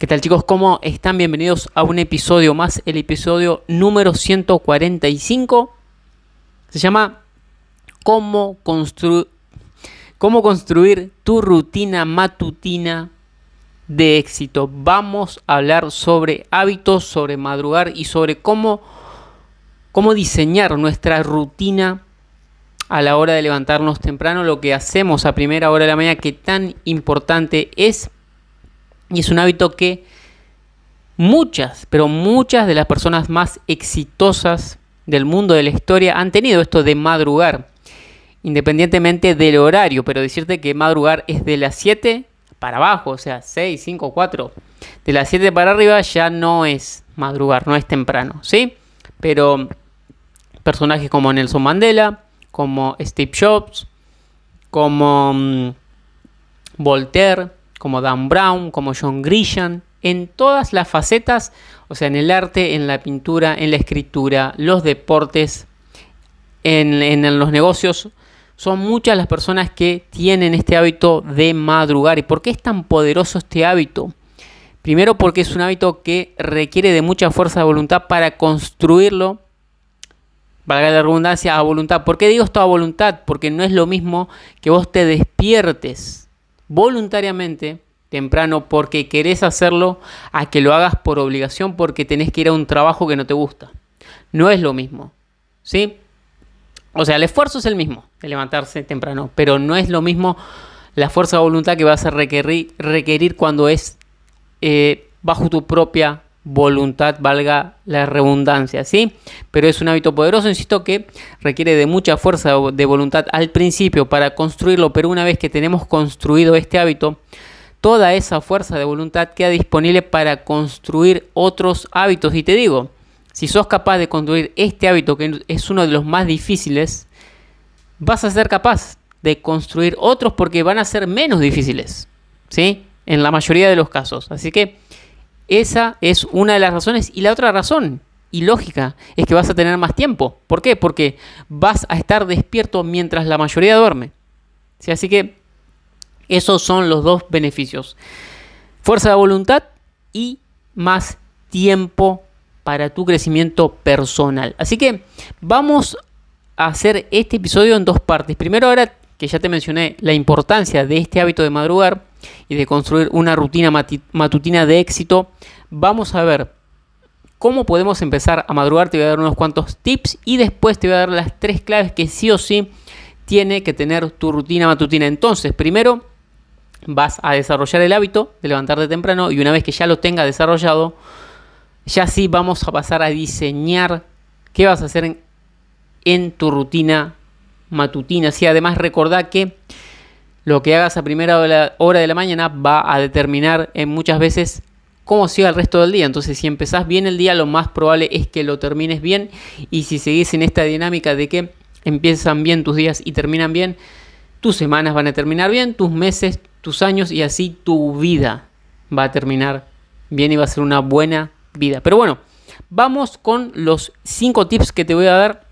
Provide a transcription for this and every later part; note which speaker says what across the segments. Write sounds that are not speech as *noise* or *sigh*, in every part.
Speaker 1: ¿Qué tal chicos? ¿Cómo están? Bienvenidos a un episodio más, el episodio número 145. Se llama ¿Cómo, cómo construir tu rutina matutina de éxito? Vamos a hablar sobre hábitos, sobre madrugar y sobre cómo, cómo diseñar nuestra rutina a la hora de levantarnos temprano, lo que hacemos a primera hora de la mañana, que tan importante es y es un hábito que muchas, pero muchas de las personas más exitosas del mundo de la historia han tenido esto de madrugar, independientemente del horario, pero decirte que madrugar es de las 7 para abajo, o sea, 6, 5, 4. De las 7 para arriba ya no es madrugar, no es temprano, ¿sí? Pero personajes como Nelson Mandela, como Steve Jobs, como mm, Voltaire, como Dan Brown, como John Grisham, en todas las facetas, o sea, en el arte, en la pintura, en la escritura, los deportes, en, los negocios, son muchas las personas que tienen este hábito de madrugar. ¿Y por qué es tan poderoso este hábito? Primero porque es un hábito que requiere de mucha fuerza de voluntad para construirlo, valga la redundancia, a voluntad. ¿Por qué digo esto a voluntad? Porque no es lo mismo que vos te despiertes voluntariamente temprano porque querés hacerlo a que lo hagas por obligación porque tenés que ir a un trabajo que no te gusta. No es lo mismo. ¿Sí? O sea, el esfuerzo es el mismo de levantarse temprano, pero no es lo mismo la fuerza de voluntad que vas a requerir, requerir cuando es eh, bajo tu propia voluntad, valga la redundancia, ¿sí? Pero es un hábito poderoso, insisto, que requiere de mucha fuerza de voluntad al principio para construirlo, pero una vez que tenemos construido este hábito, toda esa fuerza de voluntad queda disponible para construir otros hábitos. Y te digo, si sos capaz de construir este hábito, que es uno de los más difíciles, vas a ser capaz de construir otros porque van a ser menos difíciles, ¿sí? En la mayoría de los casos. Así que esa es una de las razones. Y la otra razón, y lógica, es que vas a tener más tiempo. ¿Por qué? Porque vas a estar despierto mientras la mayoría duerme. Así que esos son los dos beneficios. Fuerza de voluntad y más tiempo para tu crecimiento personal. Así que vamos a hacer este episodio en dos partes. Primero ahora que ya te mencioné la importancia de este hábito de madrugar y de construir una rutina matutina de éxito, vamos a ver cómo podemos empezar a madrugar. Te voy a dar unos cuantos tips y después te voy a dar las tres claves que sí o sí tiene que tener tu rutina matutina. Entonces, primero vas a desarrollar el hábito de levantarte temprano y una vez que ya lo tengas desarrollado, ya sí vamos a pasar a diseñar qué vas a hacer en, tu rutina matutina. Si además recordá que lo que hagas a primera hora de la mañana va a determinar en muchas veces cómo siga el resto del día. Entonces, si empezás bien el día, lo más probable es que lo termines bien. Y si seguís en esta dinámica de que empiezan bien tus días y terminan bien, tus semanas van a terminar bien, tus meses, tus años y así tu vida va a terminar bien y va a ser una buena vida. Pero bueno, vamos con los 5 tips que te voy a dar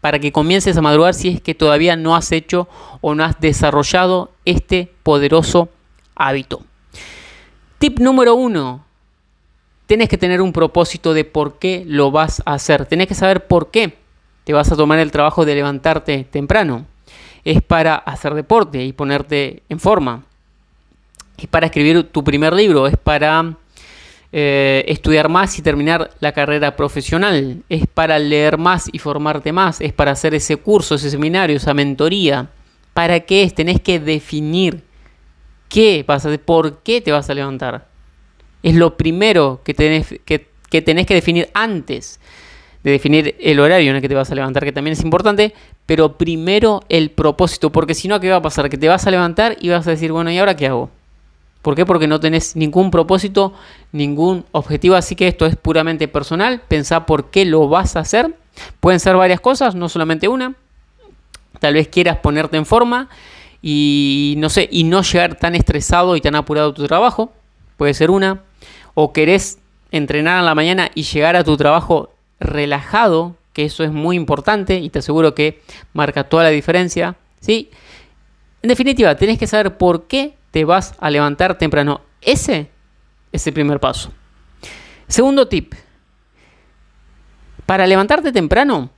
Speaker 1: para que comiences a madrugar si es que todavía no has hecho o no has desarrollado este poderoso hábito. Tip número 1. Tienes que tener un propósito de por qué lo vas a hacer. Tienes que saber por qué te vas a tomar el trabajo de levantarte temprano es para hacer deporte y ponerte en forma. Es para escribir tu primer libro, es para eh, estudiar más y terminar la carrera profesional, es para leer más y formarte más, es para hacer ese curso, ese seminario, esa mentoría. ¿Para qué es? Tenés que definir qué vas a hacer, por qué te vas a levantar. Es lo primero que tenés que, que tenés que definir antes de definir el horario en el que te vas a levantar, que también es importante, pero primero el propósito, porque si no, ¿qué va a pasar? Que te vas a levantar y vas a decir, bueno, ¿y ahora qué hago? ¿Por qué? Porque no tenés ningún propósito, ningún objetivo, así que esto es puramente personal. Pensá por qué lo vas a hacer. Pueden ser varias cosas, no solamente una. Tal vez quieras ponerte en forma y no sé, y no llegar tan estresado y tan apurado a tu trabajo. Puede ser una. O querés entrenar en la mañana y llegar a tu trabajo relajado, que eso es muy importante y te aseguro que marca toda la diferencia. ¿sí? En definitiva, tenés que saber por qué te vas a levantar temprano. Ese es el primer paso. Segundo tip. Para levantarte temprano,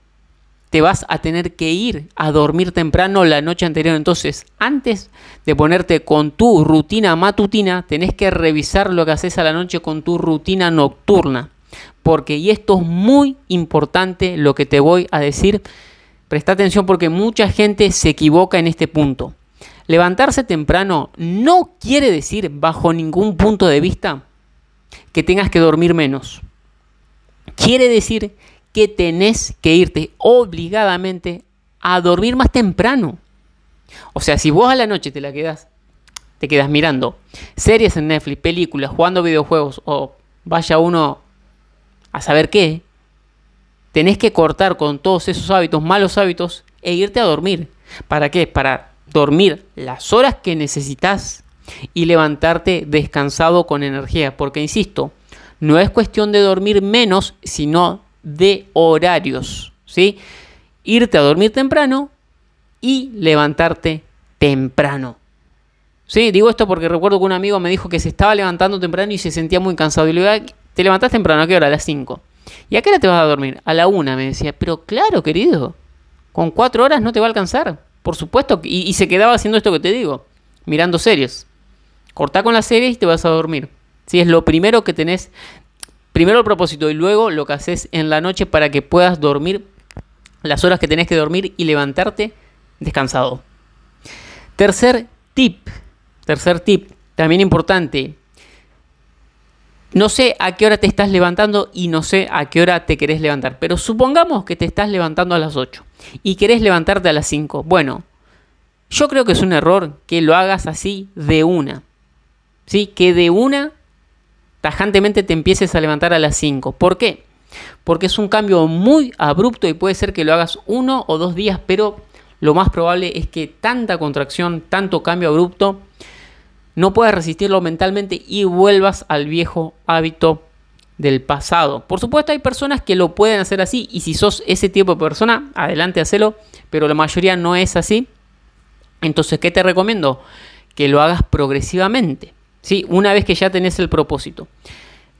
Speaker 1: te vas a tener que ir a dormir temprano la noche anterior. Entonces, antes de ponerte con tu rutina matutina, tenés que revisar lo que haces a la noche con tu rutina nocturna. Porque, y esto es muy importante lo que te voy a decir, presta atención porque mucha gente se equivoca en este punto. Levantarse temprano no quiere decir, bajo ningún punto de vista, que tengas que dormir menos. Quiere decir que tenés que irte obligadamente a dormir más temprano. O sea, si vos a la noche te la quedas, te quedas mirando series en Netflix, películas, jugando videojuegos o vaya uno a saber qué, tenés que cortar con todos esos hábitos, malos hábitos, e irte a dormir. ¿Para qué? Para dormir las horas que necesitas y levantarte descansado con energía. Porque, insisto, no es cuestión de dormir menos, sino de horarios, ¿sí? Irte a dormir temprano y levantarte temprano. Sí, digo esto porque recuerdo que un amigo me dijo que se estaba levantando temprano y se sentía muy cansado. Y le digo, ¿te levantás temprano? ¿A qué hora? A las 5. ¿Y a qué hora te vas a dormir? A la 1, me decía. Pero claro, querido, con 4 horas no te va a alcanzar. Por supuesto. Y, y se quedaba haciendo esto que te digo, mirando series. Cortá con las series y te vas a dormir. Si es lo primero que tenés primero el propósito y luego lo que haces en la noche para que puedas dormir las horas que tenés que dormir y levantarte descansado. Tercer tip, tercer tip, también importante. No sé a qué hora te estás levantando y no sé a qué hora te querés levantar, pero supongamos que te estás levantando a las 8 y querés levantarte a las 5. Bueno, yo creo que es un error que lo hagas así de una. ¿Sí? Que de una tajantemente te empieces a levantar a las 5. ¿Por qué? Porque es un cambio muy abrupto y puede ser que lo hagas uno o dos días, pero lo más probable es que tanta contracción, tanto cambio abrupto, no puedas resistirlo mentalmente y vuelvas al viejo hábito del pasado. Por supuesto hay personas que lo pueden hacer así y si sos ese tipo de persona, adelante hacelo, pero la mayoría no es así. Entonces, ¿qué te recomiendo? Que lo hagas progresivamente. ¿sí? Una vez que ya tenés el propósito,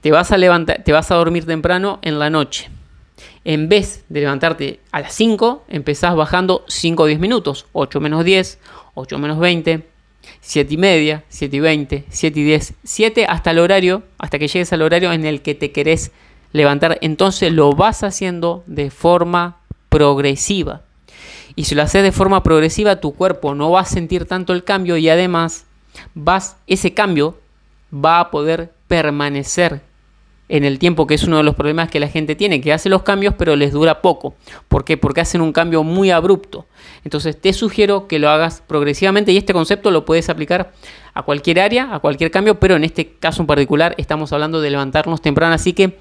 Speaker 1: te vas a levantar, te vas a dormir temprano en la noche. En vez de levantarte a las 5, empezás bajando 5 o 10 minutos. 8 menos 10, 8 menos 20, 7 y media, 7 y 20, 7 y 10, 7 hasta el horario, hasta que llegues al horario en el que te querés levantar. Entonces lo vas haciendo de forma progresiva. Y si lo haces de forma progresiva, tu cuerpo no va a sentir tanto el cambio y además vas, ese cambio va a poder permanecer en el tiempo, que es uno de los problemas que la gente tiene, que hace los cambios pero les dura poco. ¿Por qué? Porque hacen un cambio muy abrupto. Entonces te sugiero que lo hagas progresivamente y este concepto lo puedes aplicar a cualquier área, a cualquier cambio, pero en este caso en particular estamos hablando de levantarnos temprano, así que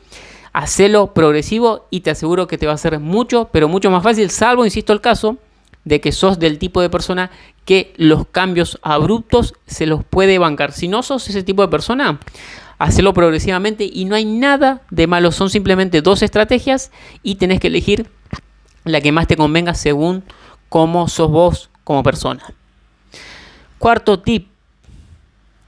Speaker 1: hacelo progresivo y te aseguro que te va a ser mucho, pero mucho más fácil, salvo, insisto, el caso de que sos del tipo de persona que los cambios abruptos se los puede bancar. Si no sos ese tipo de persona, hacelo progresivamente y no hay nada de malo. Son simplemente dos estrategias y tenés que elegir la que más te convenga según cómo sos vos como persona. Cuarto tip.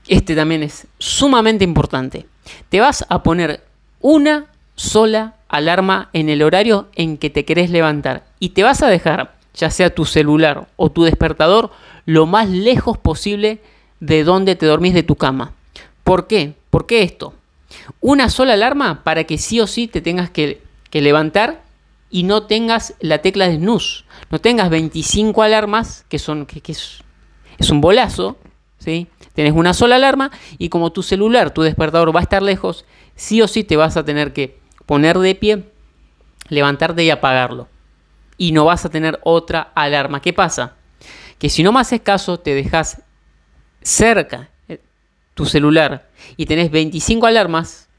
Speaker 1: Este también es sumamente importante. Te vas a poner una sola alarma en el horario en que te querés levantar y te vas a dejar ya sea tu celular o tu despertador, lo más lejos posible de donde te dormís de tu cama. ¿Por qué? ¿Por qué esto? Una sola alarma para que sí o sí te tengas que, levantar y no tengas la tecla de snooze. No tengas 25 alarmas, que, son, que, es, un bolazo. ¿sí? Tienes una sola alarma y como tu celular, tu despertador va a estar lejos, sí o sí te vas a tener que poner de pie, levantarte y apagarlo y no vas a tener otra alarma. ¿Qué pasa? Que si no me haces caso, te dejas cerca, tu celular y tenés 25 alarmas,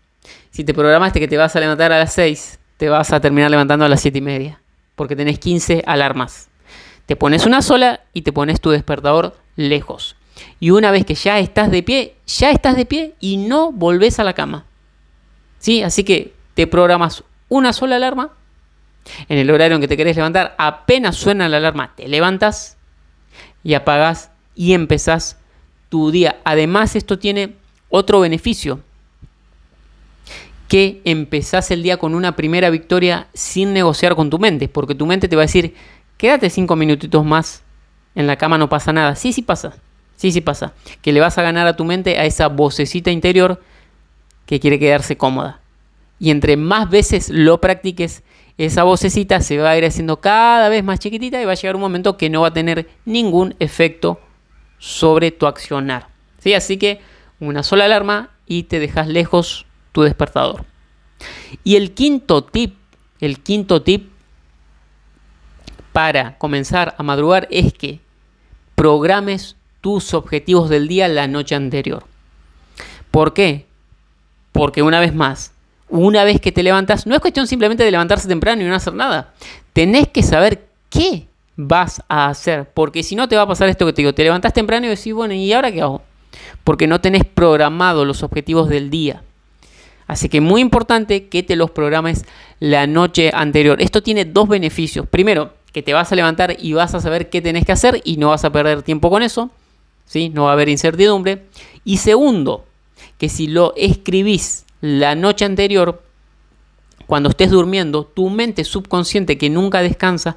Speaker 1: si te programaste que te vas a levantar a las 6, te vas a terminar levantando a las 7 y media, porque tenés 15 alarmas. Te pones una sola y te pones tu despertador lejos. Y una vez que ya estás de pie, ya estás de pie y no volvés a la cama. ¿Sí? Así que te programas una sola alarma. En el horario en que te querés levantar, apenas suena la alarma, te levantas y apagas y empezás día. Además, esto tiene otro beneficio. Que empezás el día con una primera victoria sin negociar con tu mente. Porque tu mente te va a decir, quédate cinco minutitos más en la cama, no pasa nada. Sí, sí pasa. Sí, sí pasa. Que le vas a ganar a tu mente a esa vocecita interior que quiere quedarse cómoda. Y entre más veces lo practiques, esa vocecita se va a ir haciendo cada vez más chiquitita y va a llegar un momento que no va a tener ningún efecto sobre tu accionar. ¿Sí? Así que una sola alarma y te dejas lejos tu despertador. Y el quinto tip, el quinto tip para comenzar a madrugar es que programes tus objetivos del día la noche anterior. ¿Por qué? Porque una vez más, una vez que te levantas, no es cuestión simplemente de levantarse temprano y no hacer nada. Tenés que saber qué vas a hacer, porque si no te va a pasar esto que te digo, te levantás temprano y decís, bueno, ¿y ahora qué hago? Porque no tenés programado los objetivos del día. Así que muy importante que te los programes la noche anterior. Esto tiene dos beneficios. Primero, que te vas a levantar y vas a saber qué tenés que hacer y no vas a perder tiempo con eso. ¿sí? No va a haber incertidumbre. Y segundo, que si lo escribís la noche anterior, cuando estés durmiendo, tu mente subconsciente que nunca descansa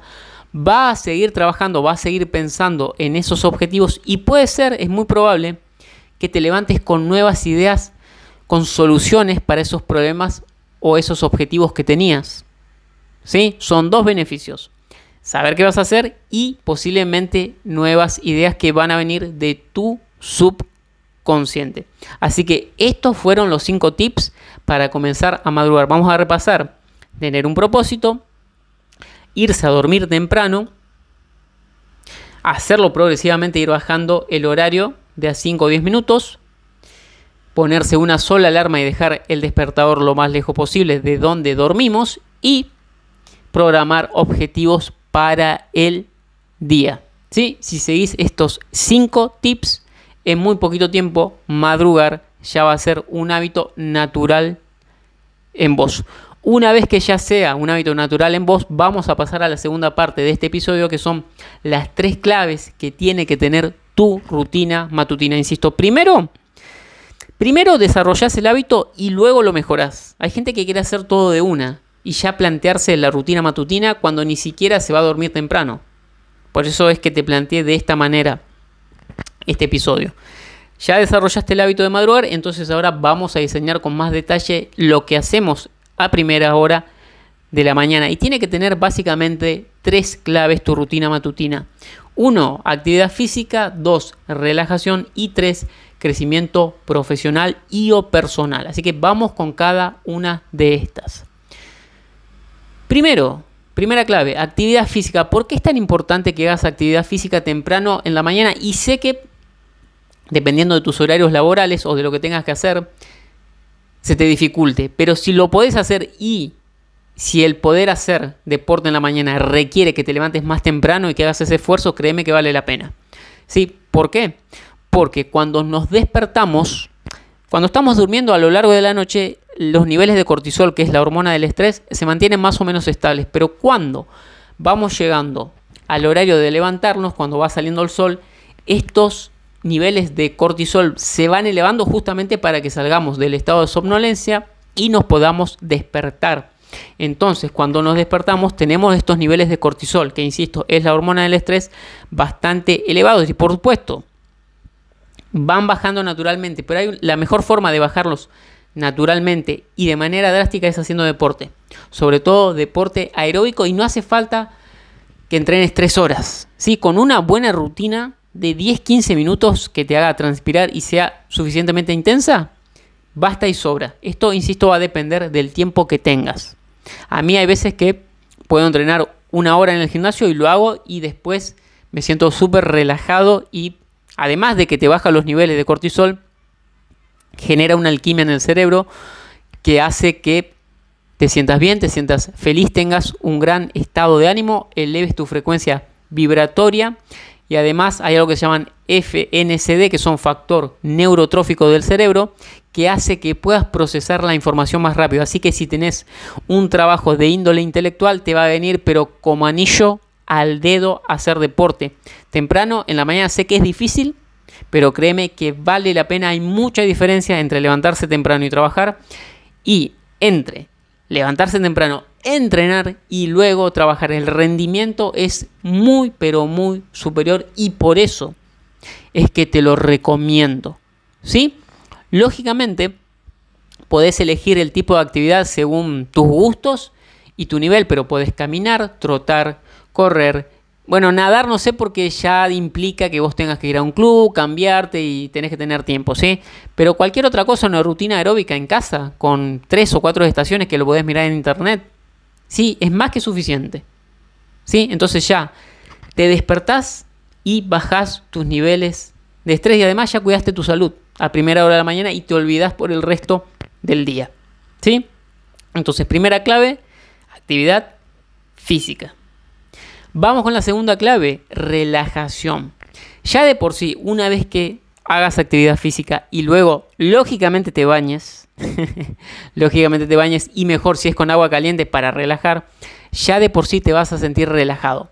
Speaker 1: va a seguir trabajando, va a seguir pensando en esos objetivos y puede ser, es muy probable, que te levantes con nuevas ideas, con soluciones para esos problemas o esos objetivos que tenías. ¿Sí? Son dos beneficios saber qué vas a hacer y posiblemente nuevas ideas que van a venir de tu subconsciente. Así que estos fueron los cinco tips para comenzar a madrugar. Vamos a repasar. Tener un propósito, irse a dormir temprano, hacerlo progresivamente, ir bajando el horario de a 5 o 10 minutos, ponerse una sola alarma y dejar el despertador lo más lejos posible de donde dormimos y programar objetivos para el día. ¿Sí? Si seguís estos 5 tips, en muy poquito tiempo madrugar ya va a ser un hábito natural en vos. Una vez que ya sea un hábito natural en vos, vamos a pasar a la segunda parte de este episodio que son las tres claves que tiene que tener tu rutina matutina. Insisto, primero, primero el hábito y luego lo mejorás. Hay gente que quiere hacer todo de una y ya plantearse la rutina matutina cuando ni siquiera se va a dormir temprano. Por eso es que te planteé de esta manera este episodio. Ya desarrollaste el hábito de madrugar, entonces ahora vamos a diseñar con más detalle lo que hacemos a primera hora de la mañana. Y tiene que tener básicamente tres claves tu rutina matutina. Uno, actividad física. Dos, relajación. Y tres, crecimiento profesional y o personal. Así que vamos con cada una de estas. Primero, primera clave, actividad física. ¿Por qué es tan importante que hagas actividad física temprano en la mañana? Y sé que, dependiendo de tus horarios laborales o de lo que tengas que hacer, se te dificulte. Pero si lo podés hacer y si el poder hacer deporte en la mañana requiere que te levantes más temprano y que hagas ese esfuerzo, créeme que vale la pena. ¿Sí? ¿Por qué? Porque cuando nos despertamos, cuando estamos durmiendo a lo largo de la noche, los niveles de cortisol, que es la hormona del estrés, se mantienen más o menos estables. Pero cuando vamos llegando al horario de levantarnos, cuando va saliendo el sol, estos niveles de cortisol se van elevando justamente para que salgamos del estado de somnolencia y nos podamos despertar. Entonces, cuando nos despertamos, tenemos estos niveles de cortisol, que insisto, es la hormona del estrés, bastante elevados. Y por supuesto, van bajando naturalmente, pero hay la mejor forma de bajarlos naturalmente y de manera drástica es haciendo deporte. Sobre todo deporte aeróbico y no hace falta que entrenes tres horas. ¿sí? Con una buena rutina de 10-15 minutos que te haga transpirar y sea suficientemente intensa, basta y sobra. Esto, insisto, va a depender del tiempo que tengas. A mí hay veces que puedo entrenar una hora en el gimnasio y lo hago y después me siento súper relajado y además de que te baja los niveles de cortisol, genera una alquimia en el cerebro que hace que te sientas bien, te sientas feliz, tengas un gran estado de ánimo, eleves tu frecuencia vibratoria y además hay algo que se llaman FNCD, que son factor neurotrófico del cerebro, que hace que puedas procesar la información más rápido. Así que si tenés un trabajo de índole intelectual, te va a venir, pero como anillo al dedo, hacer deporte. Temprano, en la mañana sé que es difícil, pero créeme que vale la pena. Hay mucha diferencia entre levantarse temprano y trabajar y entre levantarse temprano, entrenar y luego trabajar. El rendimiento es muy, pero muy superior y por eso es que te lo recomiendo. ¿Sí? Lógicamente, podés elegir el tipo de actividad según tus gustos y tu nivel, pero podés caminar, trotar, correr, bueno, nadar no sé porque ya implica que vos tengas que ir a un club, cambiarte y tenés que tener tiempo, ¿sí? Pero cualquier otra cosa, una rutina aeróbica en casa, con tres o cuatro estaciones que lo podés mirar en internet, sí, es más que suficiente. ¿Sí? Entonces ya te despertás y bajás tus niveles de estrés y además ya cuidaste tu salud a primera hora de la mañana y te olvidás por el resto del día. ¿Sí? Entonces, primera clave, actividad física. Vamos con la segunda clave, relajación. Ya de por sí, una vez que hagas actividad física y luego, lógicamente, te bañes, *laughs* lógicamente te bañes y mejor si es con agua caliente para relajar, ya de por sí te vas a sentir relajado.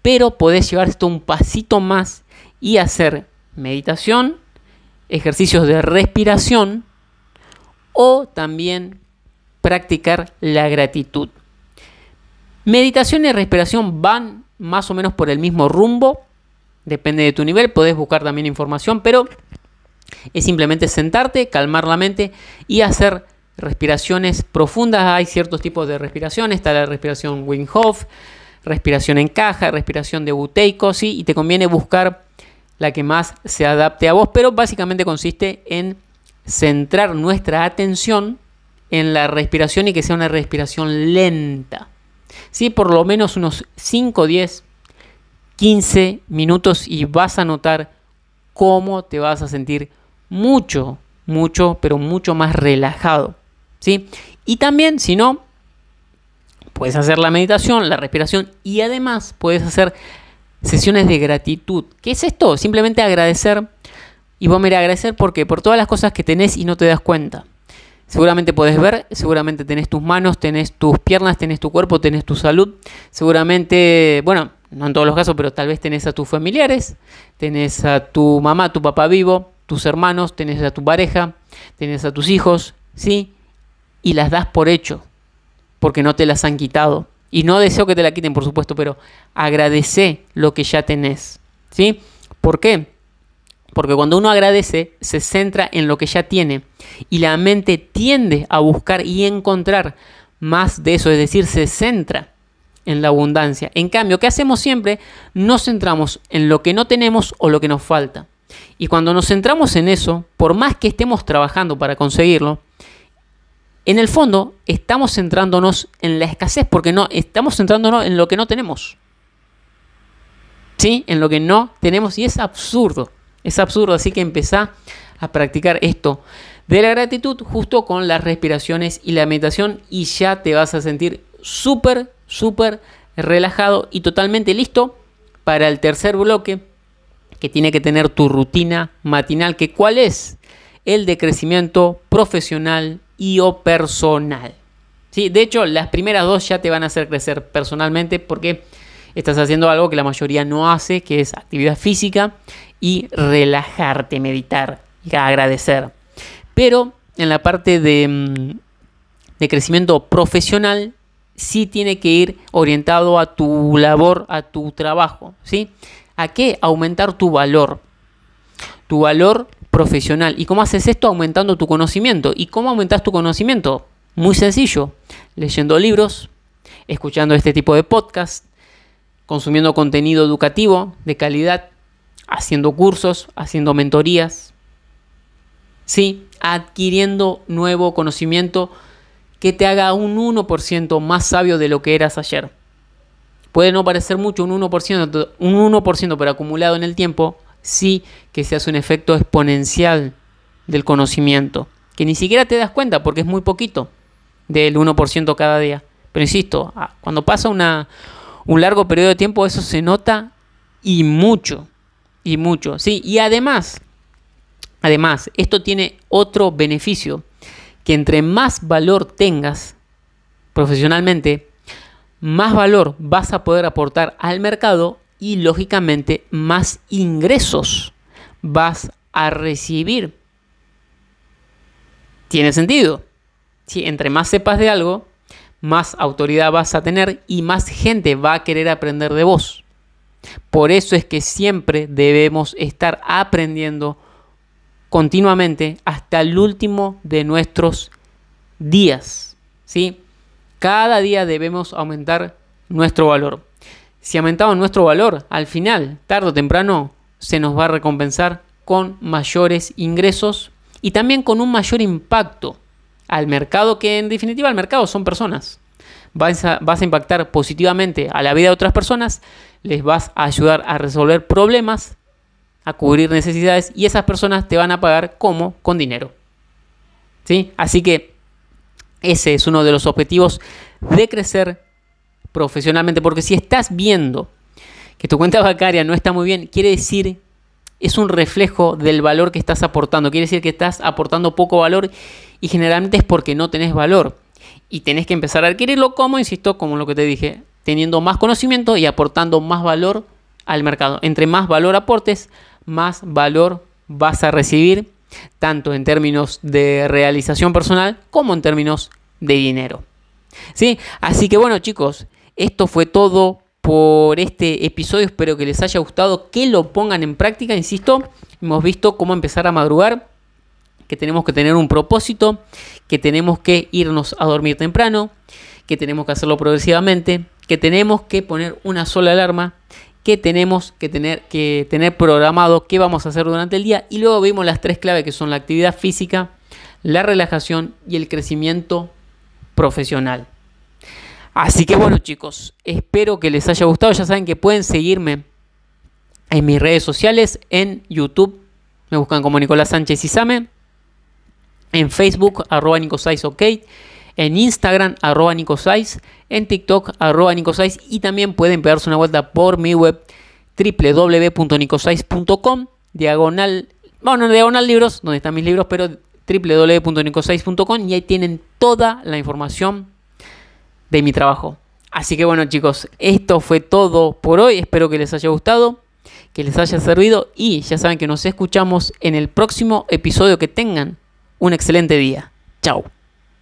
Speaker 1: Pero podés llevar esto un pasito más y hacer meditación, ejercicios de respiración o también practicar la gratitud. Meditación y respiración van más o menos por el mismo rumbo. Depende de tu nivel, podés buscar también información, pero es simplemente sentarte, calmar la mente y hacer respiraciones profundas. Hay ciertos tipos de respiración. Está la respiración Wim respiración en caja, respiración de buteico, ¿sí? Y te conviene buscar la que más se adapte a vos, pero básicamente consiste en centrar nuestra atención en la respiración y que sea una respiración lenta. ¿Sí? por lo menos unos 5, 10, 15 minutos y vas a notar cómo te vas a sentir mucho, mucho, pero mucho más relajado. ¿sí? Y también, si no, puedes hacer la meditación, la respiración y además puedes hacer sesiones de gratitud. ¿Qué es esto? Simplemente agradecer. Y vos me agradecer porque por todas las cosas que tenés y no te das cuenta. Seguramente podés ver, seguramente tenés tus manos, tenés tus piernas, tenés tu cuerpo, tenés tu salud. Seguramente, bueno, no en todos los casos, pero tal vez tenés a tus familiares, tenés a tu mamá, tu papá vivo, tus hermanos, tenés a tu pareja, tenés a tus hijos, ¿sí? Y las das por hecho, porque no te las han quitado. Y no deseo que te la quiten, por supuesto, pero agradece lo que ya tenés, ¿sí? ¿Por qué? Porque cuando uno agradece, se centra en lo que ya tiene y la mente tiende a buscar y encontrar más de eso, es decir, se centra en la abundancia. En cambio, ¿qué hacemos siempre? Nos centramos en lo que no tenemos o lo que nos falta. Y cuando nos centramos en eso, por más que estemos trabajando para conseguirlo, en el fondo estamos centrándonos en la escasez porque no estamos centrándonos en lo que no tenemos. ¿Sí? En lo que no tenemos y es absurdo. Es absurdo, así que empezá a practicar esto de la gratitud justo con las respiraciones y la meditación y ya te vas a sentir súper, súper relajado y totalmente listo para el tercer bloque que tiene que tener tu rutina matinal, que cuál es el de crecimiento profesional y o personal. ¿Sí? De hecho, las primeras dos ya te van a hacer crecer personalmente porque estás haciendo algo que la mayoría no hace, que es actividad física y relajarte, meditar y agradecer. Pero en la parte de, mm, de crecimiento profesional, sí tiene que ir orientado a tu labor, a tu trabajo. ¿sí? ¿A qué? Aumentar tu valor. Tu valor profesional. ¿Y cómo haces esto? Aumentando tu conocimiento. ¿Y cómo aumentas tu conocimiento? Muy sencillo. Leyendo libros, escuchando este tipo de podcast, consumiendo contenido educativo de calidad, haciendo cursos, haciendo mentorías, ¿sí? adquiriendo nuevo conocimiento que te haga un 1% más sabio de lo que eras ayer. Puede no parecer mucho, un 1%, un 1% pero acumulado en el tiempo, sí que se hace un efecto exponencial del conocimiento, que ni siquiera te das cuenta porque es muy poquito, del 1% cada día. Pero insisto, ah, cuando pasa una, un largo periodo de tiempo eso se nota y mucho, y mucho, ¿sí? Y además, además, esto tiene otro beneficio, que entre más valor tengas profesionalmente, más valor vas a poder aportar al mercado y lógicamente más ingresos vas a recibir. ¿Tiene sentido? Si entre más sepas de algo, más autoridad vas a tener y más gente va a querer aprender de vos. Por eso es que siempre debemos estar aprendiendo continuamente hasta el último de nuestros días. ¿sí? Cada día debemos aumentar nuestro valor. Si aumentamos nuestro valor, al final, tarde o temprano, se nos va a recompensar con mayores ingresos y también con un mayor impacto al mercado, que en definitiva el mercado son personas. Vas a, impactar positivamente a la vida de otras personas, les vas a ayudar a resolver problemas, a cubrir necesidades y esas personas te van a pagar como con dinero. ¿Sí? Así que ese es uno de los objetivos de crecer profesionalmente, porque si estás viendo que tu cuenta bancaria no está muy bien, quiere decir es un reflejo del valor que estás aportando. Quiere decir que estás aportando poco valor y generalmente es porque no tenés valor. Y tenés que empezar a adquirirlo como, insisto, como lo que te dije, teniendo más conocimiento y aportando más valor al mercado. Entre más valor aportes, más valor vas a recibir, tanto en términos de realización personal como en términos de dinero. ¿Sí? Así que bueno chicos, esto fue todo por este episodio. Espero que les haya gustado, que lo pongan en práctica. Insisto, hemos visto cómo empezar a madrugar, que tenemos que tener un propósito, que tenemos que irnos a dormir temprano, que tenemos que hacerlo progresivamente, que tenemos que poner una sola alarma, que tenemos que tener, que tener programado qué vamos a hacer durante el día. Y luego vimos las tres claves que son la actividad física, la relajación y el crecimiento profesional. Así que bueno chicos, espero que les haya gustado. Ya saben que pueden seguirme en mis redes sociales, en YouTube, me buscan como Nicolás Sánchez Isame, en Facebook, arroba Nicosais OK, en Instagram, arroba Nicosais, en TikTok, arroba Nicosais y también pueden pegarse una vuelta por mi web www.nicosais.com, diagonal, bueno, diagonal libros, donde están mis libros, pero www.nicosais.com y ahí tienen toda la información de mi trabajo. Así que bueno chicos, esto fue todo por hoy. Espero que les haya gustado, que les haya servido y ya saben que nos escuchamos en el próximo episodio. Que tengan un excelente día. Chao.